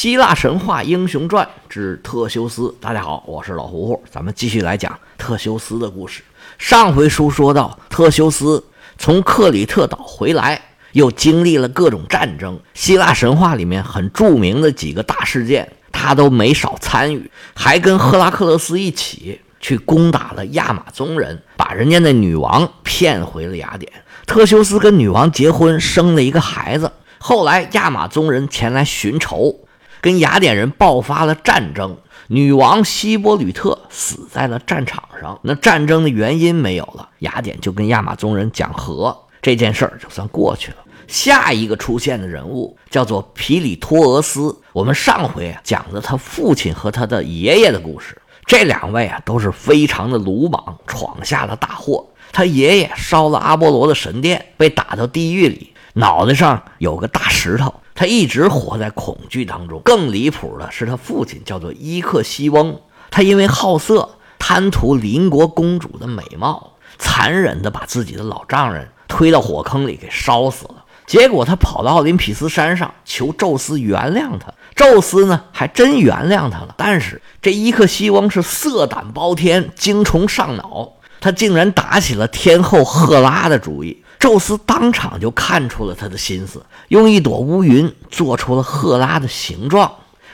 希腊神话英雄传之特修斯。大家好，我是老胡胡，咱们继续来讲特修斯的故事。上回书说到，特修斯从克里特岛回来，又经历了各种战争。希腊神话里面很著名的几个大事件，他都没少参与，还跟赫拉克勒斯一起去攻打了亚马宗人，把人家的女王骗回了雅典。特修斯跟女王结婚，生了一个孩子。后来亚马宗人前来寻仇。跟雅典人爆发了战争，女王希波吕特死在了战场上。那战争的原因没有了，雅典就跟亚马宗人讲和，这件事儿就算过去了。下一个出现的人物叫做皮里托俄斯，我们上回啊讲的他父亲和他的爷爷的故事。这两位啊都是非常的鲁莽，闯下了大祸。他爷爷烧了阿波罗的神殿，被打到地狱里，脑袋上有个大石头。他一直活在恐惧当中。更离谱的是，他父亲叫做伊克西翁，他因为好色，贪图邻国公主的美貌，残忍地把自己的老丈人推到火坑里给烧死了。结果他跑到奥林匹斯山上求宙斯原谅他，宙斯呢还真原谅他了。但是这伊克西翁是色胆包天，精虫上脑，他竟然打起了天后赫拉的主意。宙斯当场就看出了他的心思，用一朵乌云做出了赫拉的形状。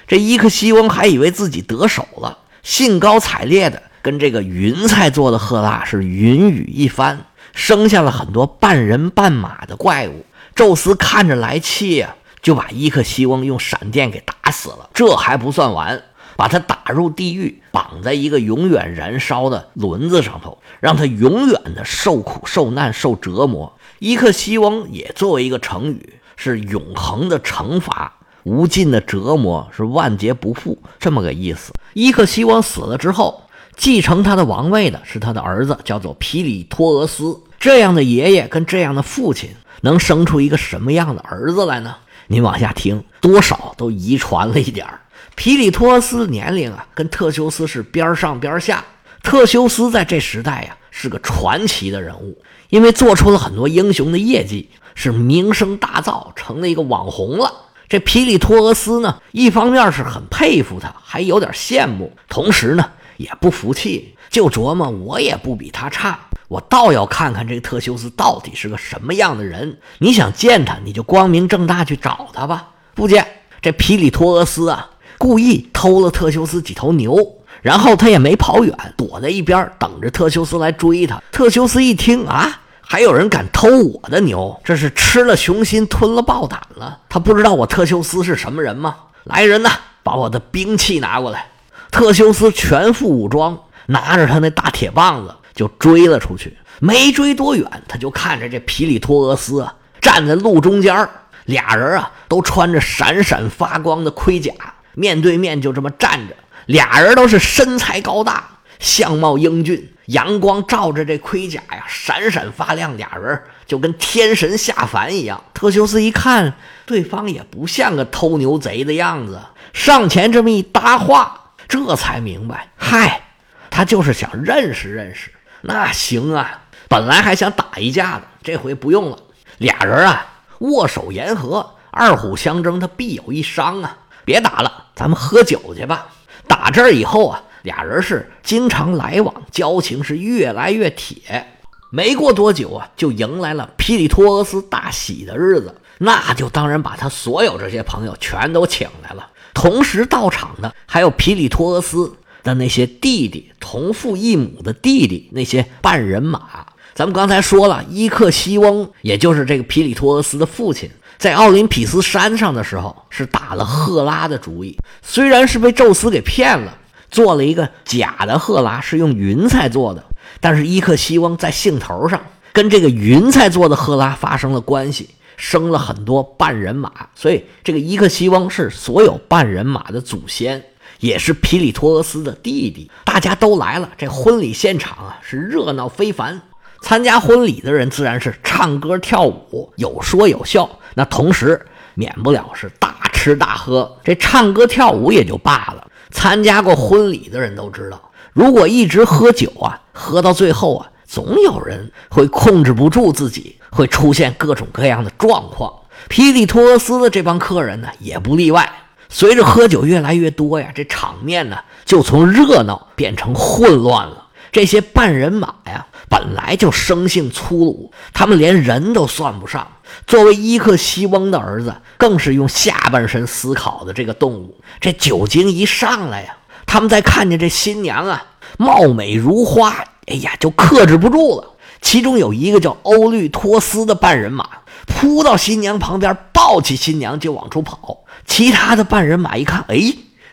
这伊克西翁还以为自己得手了，兴高采烈的跟这个云彩做的赫拉是云雨一番，生下了很多半人半马的怪物。宙斯看着来气呀，就把伊克西翁用闪电给打死了。这还不算完。把他打入地狱，绑在一个永远燃烧的轮子上头，让他永远的受苦受难受折磨。伊克西翁也作为一个成语，是永恒的惩罚，无尽的折磨，是万劫不复这么个意思。伊克西翁死了之后，继承他的王位的是他的儿子，叫做皮里托俄斯。这样的爷爷跟这样的父亲，能生出一个什么样的儿子来呢？您往下听，多少都遗传了一点儿。皮里托斯年龄啊，跟特修斯是边上边下。特修斯在这时代呀，是个传奇的人物，因为做出了很多英雄的业绩，是名声大噪，成了一个网红了。这皮里托俄斯呢，一方面是很佩服他，还有点羡慕，同时呢也不服气，就琢磨我也不比他差，我倒要看看这个特修斯到底是个什么样的人。你想见他，你就光明正大去找他吧。不见这皮里托俄斯啊。故意偷了特修斯几头牛，然后他也没跑远，躲在一边等着特修斯来追他。特修斯一听啊，还有人敢偷我的牛，这是吃了雄心吞了豹胆了。他不知道我特修斯是什么人吗？来人呐，把我的兵器拿过来！特修斯全副武装，拿着他那大铁棒子就追了出去。没追多远，他就看着这皮里托俄斯啊站在路中间，俩人啊都穿着闪闪发光的盔甲。面对面就这么站着，俩人都是身材高大，相貌英俊，阳光照着这盔甲呀，闪闪发亮，俩人就跟天神下凡一样。特修斯一看对方也不像个偷牛贼的样子，上前这么一搭话，这才明白，嗨，他就是想认识认识。那行啊，本来还想打一架的，这回不用了。俩人啊，握手言和，二虎相争，他必有一伤啊。别打了，咱们喝酒去吧。打这儿以后啊，俩人是经常来往，交情是越来越铁。没过多久啊，就迎来了皮里托俄斯大喜的日子，那就当然把他所有这些朋友全都请来了。同时到场的还有皮里托俄斯的那些弟弟，同父异母的弟弟，那些半人马。咱们刚才说了，伊克西翁，也就是这个皮里托俄斯的父亲。在奥林匹斯山上的时候，是打了赫拉的主意。虽然是被宙斯给骗了，做了一个假的赫拉，是用云彩做的。但是伊克西翁在兴头上，跟这个云彩做的赫拉发生了关系，生了很多半人马。所以这个伊克西翁是所有半人马的祖先，也是皮里托俄斯的弟弟。大家都来了，这婚礼现场啊是热闹非凡。参加婚礼的人自然是唱歌跳舞，有说有笑。那同时免不了是大吃大喝。这唱歌跳舞也就罢了，参加过婚礼的人都知道，如果一直喝酒啊，喝到最后啊，总有人会控制不住自己，会出现各种各样的状况。皮里托斯的这帮客人呢，也不例外。随着喝酒越来越多呀，这场面呢就从热闹变成混乱了。这些半人马呀，本来就生性粗鲁，他们连人都算不上。作为伊克西翁的儿子，更是用下半身思考的这个动物。这酒精一上来呀，他们在看见这新娘啊，貌美如花，哎呀，就克制不住了。其中有一个叫欧律托斯的半人马，扑到新娘旁边，抱起新娘就往出跑。其他的半人马一看，哎，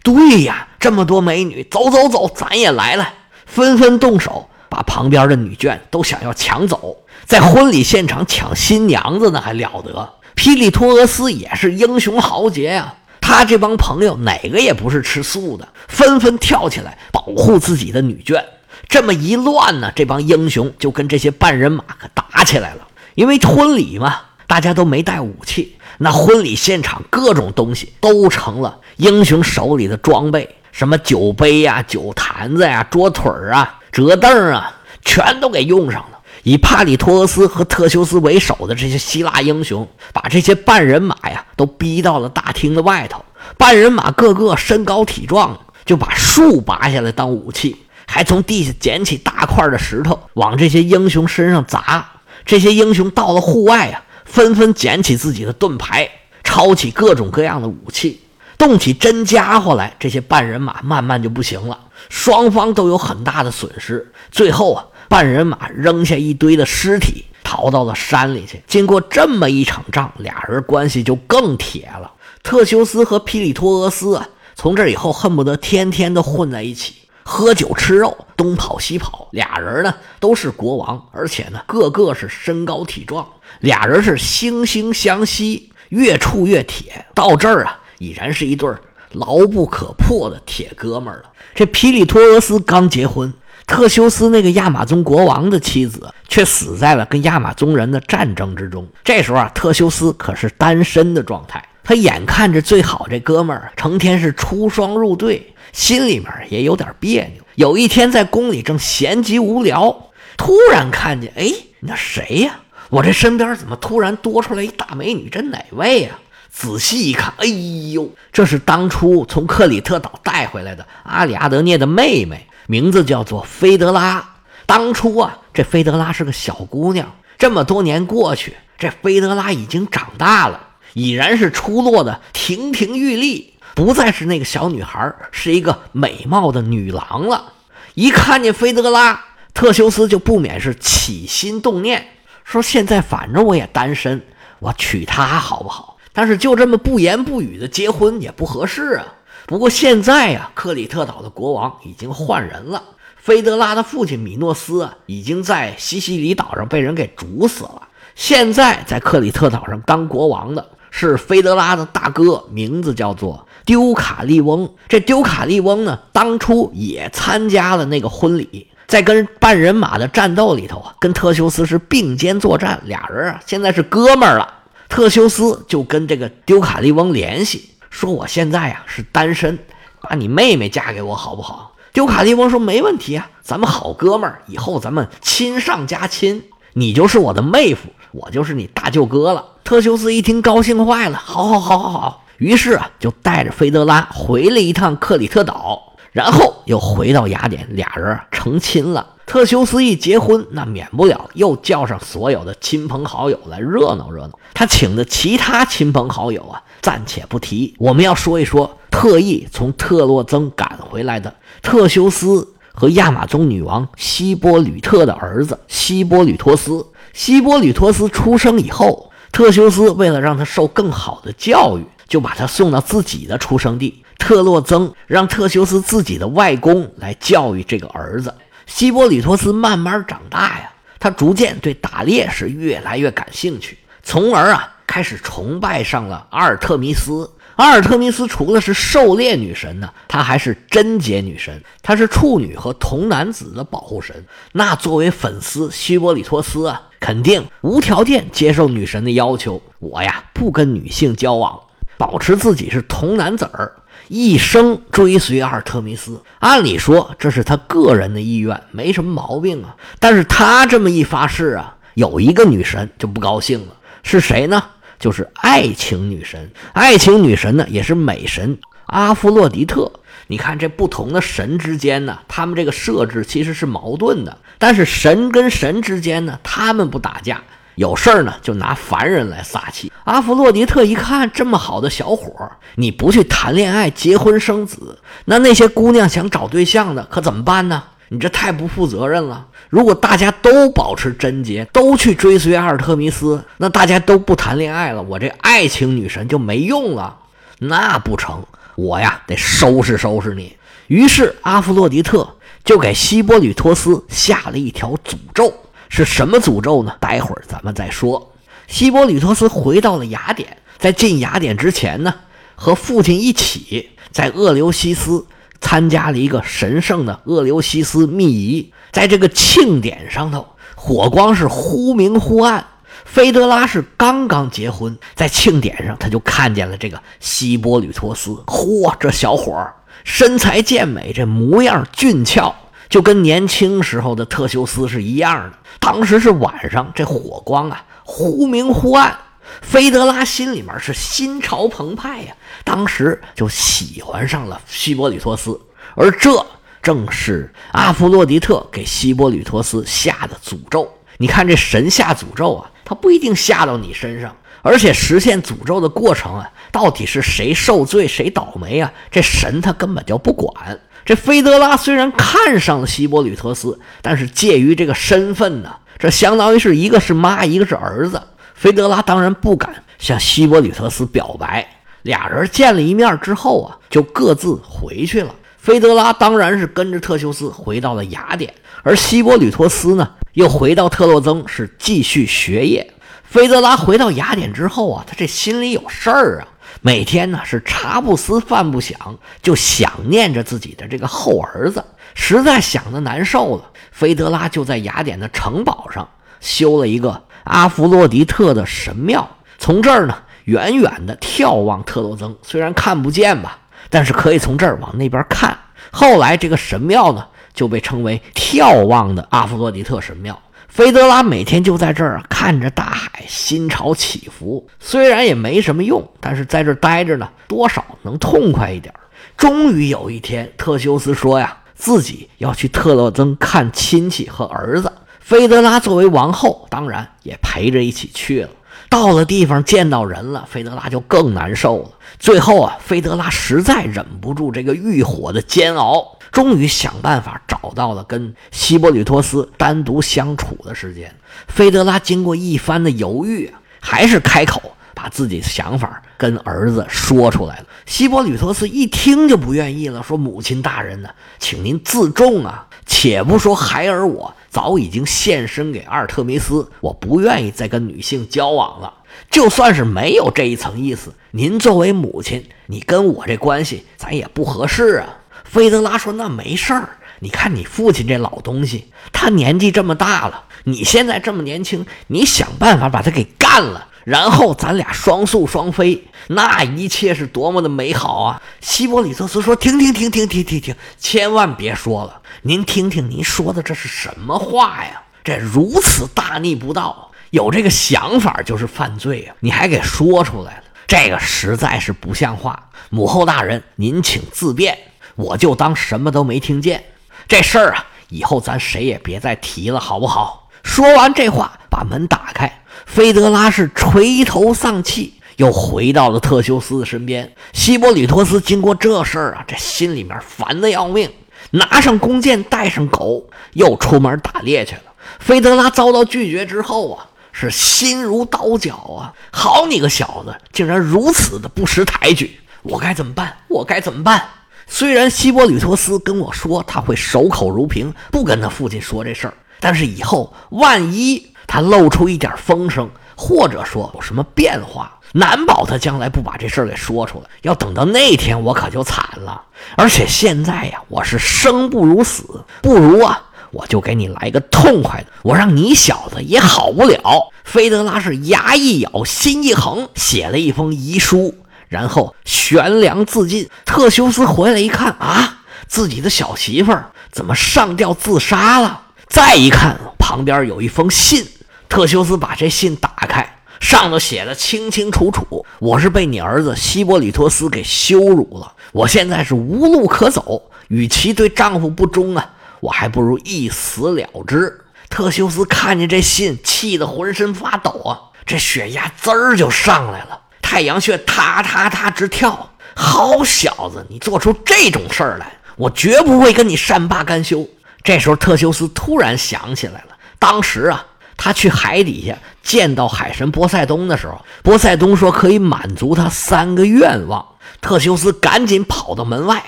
对呀，这么多美女，走走走，咱也来了，纷纷动手，把旁边的女眷都想要抢走。在婚礼现场抢新娘子，那还了得！霹雳托俄斯也是英雄豪杰呀，他这帮朋友哪个也不是吃素的，纷纷跳起来保护自己的女眷。这么一乱呢，这帮英雄就跟这些半人马可打起来了。因为婚礼嘛，大家都没带武器，那婚礼现场各种东西都成了英雄手里的装备，什么酒杯呀、酒坛子呀、桌腿啊、折凳啊，全都给用上了。以帕里托俄斯和特修斯为首的这些希腊英雄，把这些半人马呀都逼到了大厅的外头。半人马个个身高体壮，就把树拔下来当武器，还从地下捡起大块的石头往这些英雄身上砸。这些英雄到了户外呀，纷纷捡起自己的盾牌，抄起各种各样的武器，动起真家伙来。这些半人马慢慢就不行了，双方都有很大的损失。最后啊。半人马扔下一堆的尸体，逃到了山里去。经过这么一场仗，俩人关系就更铁了。特修斯和皮里托俄斯啊，从这以后恨不得天天都混在一起，喝酒吃肉，东跑西跑。俩人呢都是国王，而且呢个个是身高体壮，俩人是惺惺相惜，越处越铁。到这儿啊，已然是一对牢不可破的铁哥们了。这皮里托俄斯刚结婚。特修斯那个亚马宗国王的妻子却死在了跟亚马宗人的战争之中。这时候啊，特修斯可是单身的状态。他眼看着最好这哥们儿成天是出双入对，心里面也有点别扭。有一天在宫里正闲极无聊，突然看见，哎，那谁呀？我这身边怎么突然多出来一大美女？这哪位呀？仔细一看，哎呦，这是当初从克里特岛带回来的阿里阿德涅的妹妹。名字叫做菲德拉。当初啊，这菲德拉是个小姑娘。这么多年过去，这菲德拉已经长大了，已然是出落的亭亭玉立，不再是那个小女孩，是一个美貌的女郎了。一看见菲德拉，特修斯就不免是起心动念，说：“现在反正我也单身，我娶她好不好？但是就这么不言不语的结婚也不合适啊。”不过现在呀，克里特岛的国王已经换人了。菲德拉的父亲米诺斯啊，已经在西西里岛上被人给煮死了。现在在克里特岛上当国王的是菲德拉的大哥，名字叫做丢卡利翁。这丢卡利翁呢，当初也参加了那个婚礼，在跟半人马的战斗里头啊，跟特修斯是并肩作战，俩人啊现在是哥们儿了。特修斯就跟这个丢卡利翁联系。说我现在呀是单身，把你妹妹嫁给我好不好？丢卡利翁说没问题啊，咱们好哥们儿，以后咱们亲上加亲，你就是我的妹夫，我就是你大舅哥了。特修斯一听高兴坏了，好好好好好，于是啊就带着菲德拉回了一趟克里特岛，然后又回到雅典，俩人成亲了。特修斯一结婚，那免不了又叫上所有的亲朋好友来热闹热闹。他请的其他亲朋好友啊。暂且不提，我们要说一说特意从特洛曾赶回来的特修斯和亚马宗女王希波吕特的儿子希波吕托斯。希波吕托斯出生以后，特修斯为了让他受更好的教育，就把他送到自己的出生地特洛曾，让特修斯自己的外公来教育这个儿子。希波里托斯慢慢长大呀，他逐渐对打猎是越来越感兴趣，从而啊。开始崇拜上了阿尔特弥斯。阿尔特弥斯除了是狩猎女神呢，她还是贞洁女神，她是处女和童男子的保护神。那作为粉丝，希波里托斯啊，肯定无条件接受女神的要求。我呀，不跟女性交往，保持自己是童男子儿，一生追随阿尔特弥斯。按理说，这是他个人的意愿，没什么毛病啊。但是他这么一发誓啊，有一个女神就不高兴了，是谁呢？就是爱情女神。爱情女神呢，也是美神阿芙洛狄特。你看这不同的神之间呢，他们这个设置其实是矛盾的。但是神跟神之间呢，他们不打架，有事儿呢就拿凡人来撒气。阿弗洛狄特一看这么好的小伙儿，你不去谈恋爱、结婚生子，那那些姑娘想找对象的可怎么办呢？你这太不负责任了。如果大家都保持贞洁，都去追随阿尔特弥斯，那大家都不谈恋爱了，我这爱情女神就没用了。那不成。我呀，得收拾收拾你。于是阿弗洛狄特就给希波吕托斯下了一条诅咒，是什么诅咒呢？待会儿咱们再说。希波吕托斯回到了雅典，在进雅典之前呢，和父亲一起在厄留西斯参加了一个神圣的厄留西斯秘仪。在这个庆典上头，火光是忽明忽暗。菲德拉是刚刚结婚，在庆典上他就看见了这个希波吕托斯。嚯，这小伙儿身材健美，这模样俊俏，就跟年轻时候的特修斯是一样的。当时是晚上，这火光啊忽明忽暗，菲德拉心里面是心潮澎湃呀，当时就喜欢上了希波吕托斯。而这正是阿弗洛狄特给希波吕托斯下的诅咒。你看这神下诅咒啊！他不一定下到你身上，而且实现诅咒的过程啊，到底是谁受罪谁倒霉啊？这神他根本就不管。这菲德拉虽然看上了希波吕特斯，但是介于这个身份呢，这相当于是一个是妈，一个是儿子。菲德拉当然不敢向希波吕特斯表白。俩人见了一面之后啊，就各自回去了。菲德拉当然是跟着特修斯回到了雅典，而希波吕托斯呢？又回到特洛曾，是继续学业。菲德拉回到雅典之后啊，他这心里有事儿啊，每天呢是茶不思饭不想，就想念着自己的这个后儿子，实在想的难受了。菲德拉就在雅典的城堡上修了一个阿弗洛狄特的神庙，从这儿呢远远的眺望特洛曾，虽然看不见吧，但是可以从这儿往那边看。后来这个神庙呢。就被称为眺望的阿弗洛狄特神庙。菲德拉每天就在这儿看着大海，心潮起伏。虽然也没什么用，但是在这儿待着呢，多少能痛快一点。终于有一天，特修斯说呀，自己要去特洛曾看亲戚和儿子。菲德拉作为王后，当然也陪着一起去了。到了地方，见到人了，菲德拉就更难受了。最后啊，菲德拉实在忍不住这个欲火的煎熬。终于想办法找到了跟希波吕托斯单独相处的时间。菲德拉经过一番的犹豫，还是开口把自己的想法跟儿子说出来了。希波吕托斯一听就不愿意了，说：“母亲大人呢，请您自重啊！且不说孩儿我早已经献身给阿尔特弥斯，我不愿意再跟女性交往了。就算是没有这一层意思，您作为母亲，你跟我这关系，咱也不合适啊。”菲德拉说：“那没事儿，你看你父亲这老东西，他年纪这么大了，你现在这么年轻，你想办法把他给干了，然后咱俩双宿双飞，那一切是多么的美好啊！”希波里特斯说：“停停停停停停停，千万别说了，您听听您说的这是什么话呀？这如此大逆不道，有这个想法就是犯罪啊！你还给说出来了，这个实在是不像话。母后大人，您请自便。”我就当什么都没听见，这事儿啊，以后咱谁也别再提了，好不好？说完这话，把门打开，菲德拉是垂头丧气，又回到了特修斯的身边。希波里托斯经过这事儿啊，这心里面烦得要命，拿上弓箭，带上狗，又出门打猎去了。菲德拉遭到拒绝之后啊，是心如刀绞啊！好你个小子，竟然如此的不识抬举，我该怎么办？我该怎么办？虽然希波吕托斯跟我说他会守口如瓶，不跟他父亲说这事儿，但是以后万一他露出一点风声，或者说有什么变化，难保他将来不把这事儿给说出来。要等到那天，我可就惨了。而且现在呀，我是生不如死，不如啊，我就给你来个痛快的，我让你小子也好不了。菲德拉是牙一咬，心一横，写了一封遗书。然后悬梁自尽。特修斯回来一看啊，自己的小媳妇儿怎么上吊自杀了？再一看，旁边有一封信。特修斯把这信打开，上头写的清清楚楚，我是被你儿子希波里托斯给羞辱了，我现在是无路可走，与其对丈夫不忠啊，我还不如一死了之。特修斯看见这信，气得浑身发抖啊，这血压滋儿就上来了，太阳穴踏踏踏直跳。好小子，你做出这种事儿来，我绝不会跟你善罢甘休。这时候，特修斯突然想起来了，当时啊，他去海底下见到海神波塞冬的时候，波塞冬说可以满足他三个愿望。特修斯赶紧跑到门外，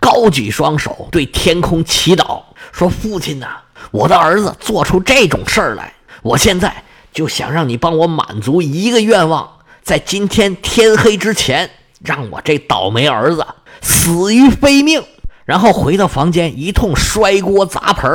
高举双手对天空祈祷，说：“父亲呐，我的儿子做出这种事儿来，我现在就想让你帮我满足一个愿望，在今天天黑之前。”让我这倒霉儿子死于非命，然后回到房间一通摔锅砸盆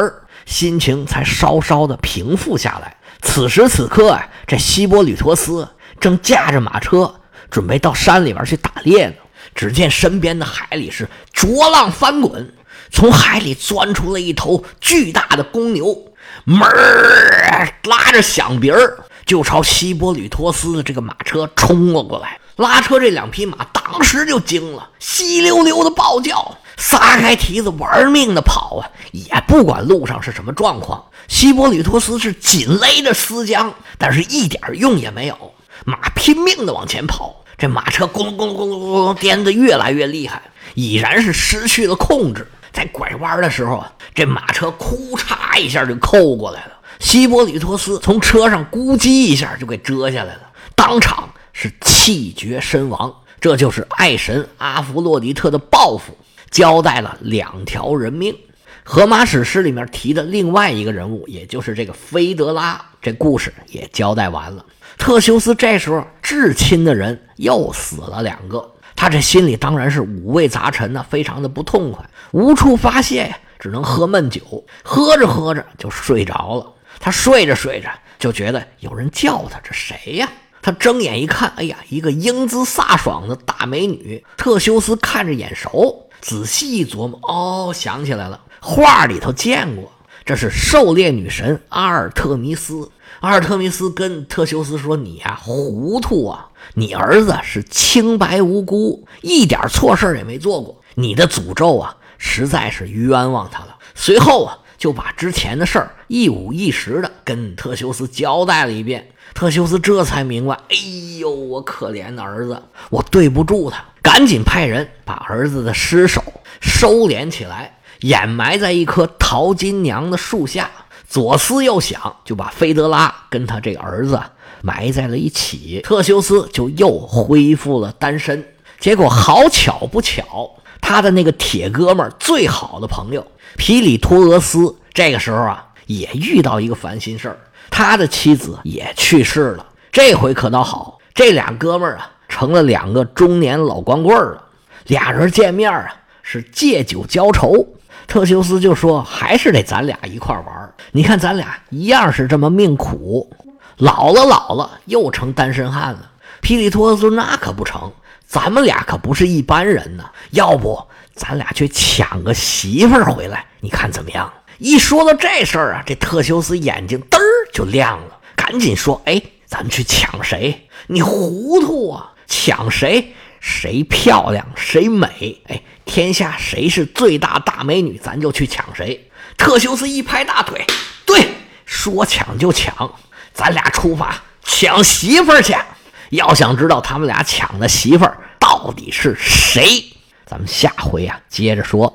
心情才稍稍的平复下来。此时此刻啊，这希波吕托斯正驾着马车准备到山里边去打猎呢。只见身边的海里是浊浪翻滚，从海里钻出了一头巨大的公牛，门儿拉着响鼻儿就朝希波吕托斯的这个马车冲了过来。拉车这两匹马当时就惊了，稀溜溜的暴叫，撒开蹄子玩命的跑啊，也不管路上是什么状况。希波吕托斯是紧勒着丝缰，但是一点用也没有。马拼命的往前跑，这马车咕隆咕隆咕隆咕隆颠得越来越厉害，已然是失去了控制。在拐弯的时候，这马车哭嚓一下就扣过来了，希波吕托斯从车上咕叽一下就给折下来了，当场。是气绝身亡，这就是爱神阿弗洛狄特的报复，交代了两条人命。荷马史诗里面提的另外一个人物，也就是这个菲德拉，这故事也交代完了。特修斯这时候至亲的人又死了两个，他这心里当然是五味杂陈呢，非常的不痛快，无处发泄呀，只能喝闷酒，喝着喝着就睡着了。他睡着睡着就觉得有人叫他，这谁呀？他睁眼一看，哎呀，一个英姿飒爽的大美女。特修斯看着眼熟，仔细一琢磨，哦，想起来了，画里头见过，这是狩猎女神阿尔特弥斯。阿尔特弥斯跟特修斯说：“你呀，糊涂啊！你儿子是清白无辜，一点错事也没做过。你的诅咒啊，实在是冤枉他了。”随后啊，就把之前的事儿一五一十的跟特修斯交代了一遍。特修斯这才明白，哎呦，我可怜的儿子，我对不住他，赶紧派人把儿子的尸首收敛起来，掩埋在一棵桃金娘的树下。左思右想，就把菲德拉跟他这个儿子埋在了一起。特修斯就又恢复了单身。结果好巧不巧，他的那个铁哥们儿，最好的朋友皮里托俄斯，这个时候啊，也遇到一个烦心事儿。他的妻子也去世了，这回可倒好，这俩哥们儿啊成了两个中年老光棍了。俩人见面啊是借酒浇愁，特修斯就说：“还是得咱俩一块玩你看咱俩一样是这么命苦，老了老了又成单身汉了。”皮里托斯说那可不成，咱们俩可不是一般人呢，要不咱俩去抢个媳妇儿回来，你看怎么样？一说到这事儿啊，这特修斯眼睛嘚儿就亮了，赶紧说：“哎，咱们去抢谁？你糊涂啊！抢谁？谁漂亮谁美？哎，天下谁是最大大美女，咱就去抢谁。”特修斯一拍大腿：“对，说抢就抢，咱俩出发抢媳妇儿去。要想知道他们俩抢的媳妇儿到底是谁，咱们下回啊接着说。”